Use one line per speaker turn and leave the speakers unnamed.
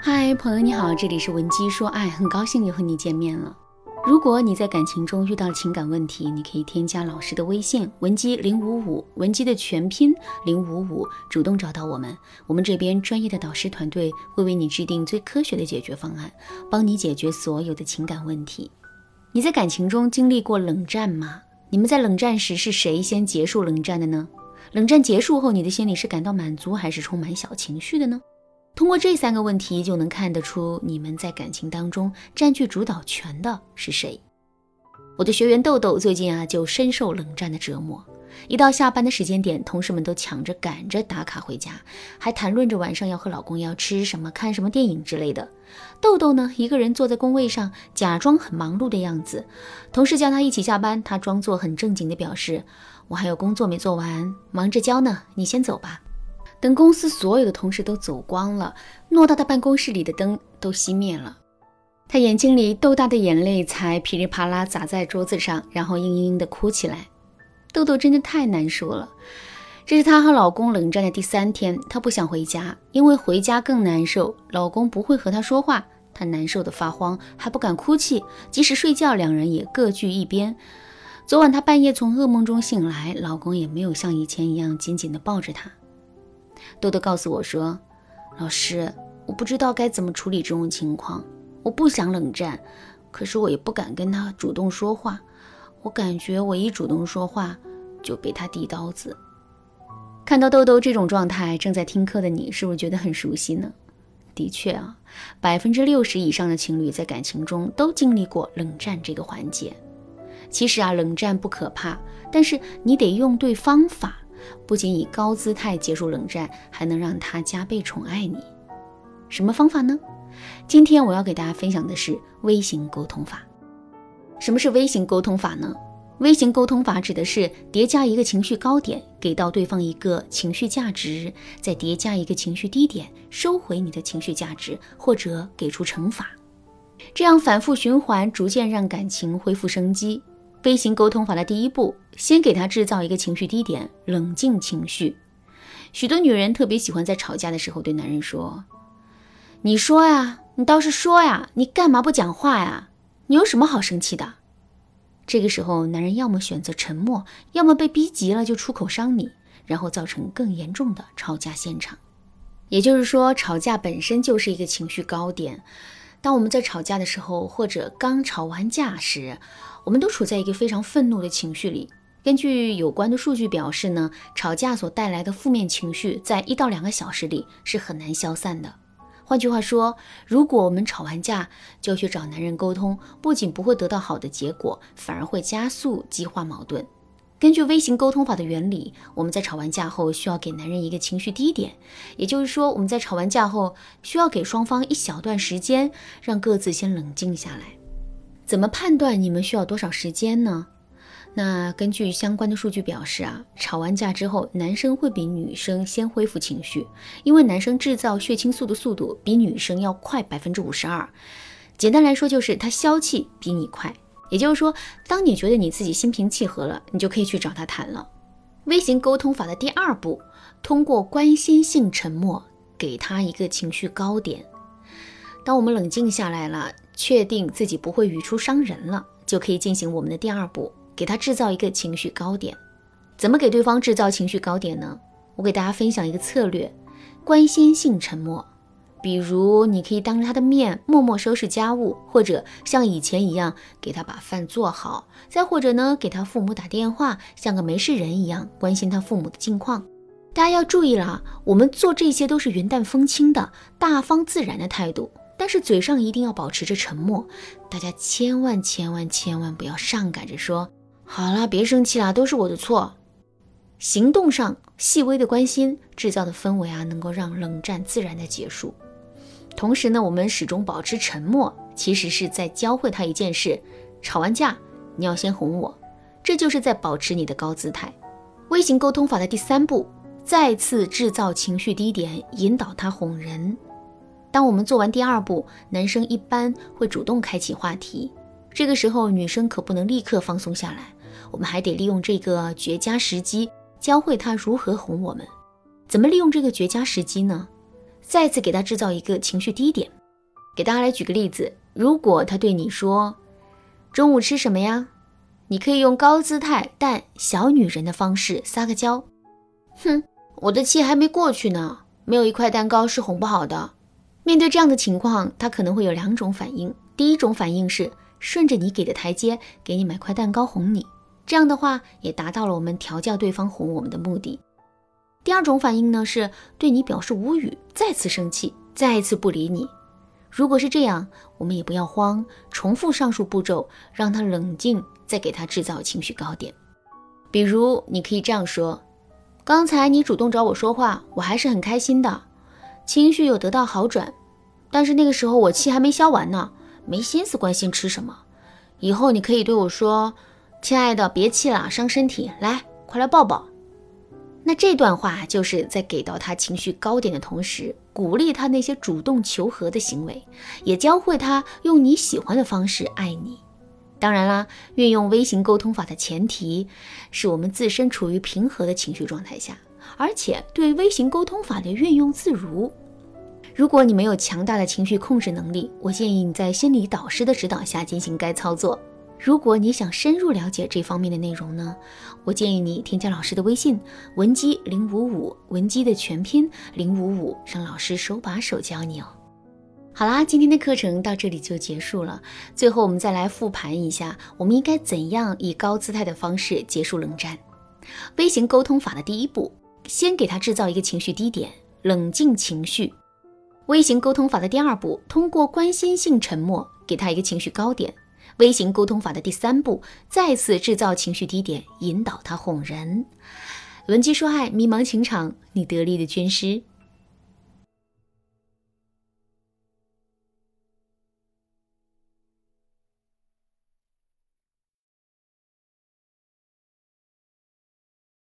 嗨，朋友你好，这里是文姬说爱，很高兴又和你见面了。如果你在感情中遇到了情感问题，你可以添加老师的微信文姬零五五，文姬的全拼零五五，主动找到我们，我们这边专业的导师团队会为你制定最科学的解决方案，帮你解决所有的情感问题。你在感情中经历过冷战吗？你们在冷战时是谁先结束冷战的呢？冷战结束后，你的心里是感到满足还是充满小情绪的呢？通过这三个问题，就能看得出你们在感情当中占据主导权的是谁。我的学员豆豆最近啊，就深受冷战的折磨。一到下班的时间点，同事们都抢着赶着打卡回家，还谈论着晚上要和老公要吃什么、看什么电影之类的。豆豆呢，一个人坐在工位上，假装很忙碌的样子。同事叫他一起下班，他装作很正经的表示：“我还有工作没做完，忙着交呢，你先走吧。”等公司所有的同事都走光了，偌大的办公室里的灯都熄灭了，他眼睛里豆大的眼泪才噼里啪啦砸在桌子上，然后嘤嘤的哭起来。豆豆真的太难受了。这是她和老公冷战的第三天，她不想回家，因为回家更难受。老公不会和她说话，她难受的发慌，还不敢哭泣。即使睡觉，两人也各据一边。昨晚她半夜从噩梦中醒来，老公也没有像以前一样紧紧的抱着她。豆豆告诉我说：“老师，我不知道该怎么处理这种情况。我不想冷战，可是我也不敢跟他主动说话。我感觉我一主动说话，就被他递刀子。”看到豆豆这种状态，正在听课的你是不是觉得很熟悉呢？的确啊，百分之六十以上的情侣在感情中都经历过冷战这个环节。其实啊，冷战不可怕，但是你得用对方法。不仅以高姿态结束冷战，还能让他加倍宠爱你。什么方法呢？今天我要给大家分享的是微型沟通法。什么是微型沟通法呢？微型沟通法指的是叠加一个情绪高点，给到对方一个情绪价值，再叠加一个情绪低点，收回你的情绪价值，或者给出惩罚，这样反复循环，逐渐让感情恢复生机。飞行沟通法的第一步，先给他制造一个情绪低点，冷静情绪。许多女人特别喜欢在吵架的时候对男人说：“你说呀，你倒是说呀，你干嘛不讲话呀？你有什么好生气的？”这个时候，男人要么选择沉默，要么被逼急了就出口伤你，然后造成更严重的吵架现场。也就是说，吵架本身就是一个情绪高点。当我们在吵架的时候，或者刚吵完架时，我们都处在一个非常愤怒的情绪里。根据有关的数据表示呢，吵架所带来的负面情绪在一到两个小时里是很难消散的。换句话说，如果我们吵完架就去找男人沟通，不仅不会得到好的结果，反而会加速激化矛盾。根据微型沟通法的原理，我们在吵完架后需要给男人一个情绪低点，也就是说，我们在吵完架后需要给双方一小段时间，让各自先冷静下来。怎么判断你们需要多少时间呢？那根据相关的数据表示啊，吵完架之后，男生会比女生先恢复情绪，因为男生制造血清素的速度比女生要快百分之五十二。简单来说，就是他消气比你快。也就是说，当你觉得你自己心平气和了，你就可以去找他谈了。微型沟通法的第二步，通过关心性沉默，给他一个情绪高点。当我们冷静下来了。确定自己不会语出伤人了，就可以进行我们的第二步，给他制造一个情绪高点。怎么给对方制造情绪高点呢？我给大家分享一个策略：关心性沉默。比如，你可以当着他的面默默收拾家务，或者像以前一样给他把饭做好；再或者呢，给他父母打电话，像个没事人一样关心他父母的近况。大家要注意了，我们做这些都是云淡风轻的、大方自然的态度。但是嘴上一定要保持着沉默，大家千万千万千万不要上赶着说好了，别生气啦，都是我的错。行动上细微的关心制造的氛围啊，能够让冷战自然的结束。同时呢，我们始终保持沉默，其实是在教会他一件事：吵完架你要先哄我，这就是在保持你的高姿态。微型沟通法的第三步，再次制造情绪低点，引导他哄人。当我们做完第二步，男生一般会主动开启话题。这个时候，女生可不能立刻放松下来，我们还得利用这个绝佳时机，教会他如何哄我们。怎么利用这个绝佳时机呢？再次给他制造一个情绪低点。给大家来举个例子，如果他对你说：“中午吃什么呀？”你可以用高姿态但小女人的方式撒个娇。哼，我的气还没过去呢，没有一块蛋糕是哄不好的。面对这样的情况，他可能会有两种反应。第一种反应是顺着你给的台阶，给你买块蛋糕哄你，这样的话也达到了我们调教对方哄我们的目的。第二种反应呢，是对你表示无语，再次生气，再一次不理你。如果是这样，我们也不要慌，重复上述步骤，让他冷静，再给他制造情绪高点。比如，你可以这样说：“刚才你主动找我说话，我还是很开心的，情绪有得到好转。但是那个时候我气还没消完呢，没心思关心吃什么。以后你可以对我说：‘亲爱的，别气了，伤身体，来，快来抱抱。’那这段话就是在给到他情绪高点的同时。”鼓励他那些主动求和的行为，也教会他用你喜欢的方式爱你。当然啦，运用微型沟通法的前提是我们自身处于平和的情绪状态下，而且对微型沟通法的运用自如。如果你没有强大的情绪控制能力，我建议你在心理导师的指导下进行该操作。如果你想深入了解这方面的内容呢，我建议你添加老师的微信文姬零五五，文姬的全拼零五五，让老师手把手教你哦。好啦，今天的课程到这里就结束了。最后我们再来复盘一下，我们应该怎样以高姿态的方式结束冷战？微型沟通法的第一步，先给他制造一个情绪低点，冷静情绪。微型沟通法的第二步，通过关心性沉默，给他一个情绪高点。微型沟通法的第三步，再次制造情绪低点，引导他哄人。文姬说爱，迷茫情场，你得力的军师。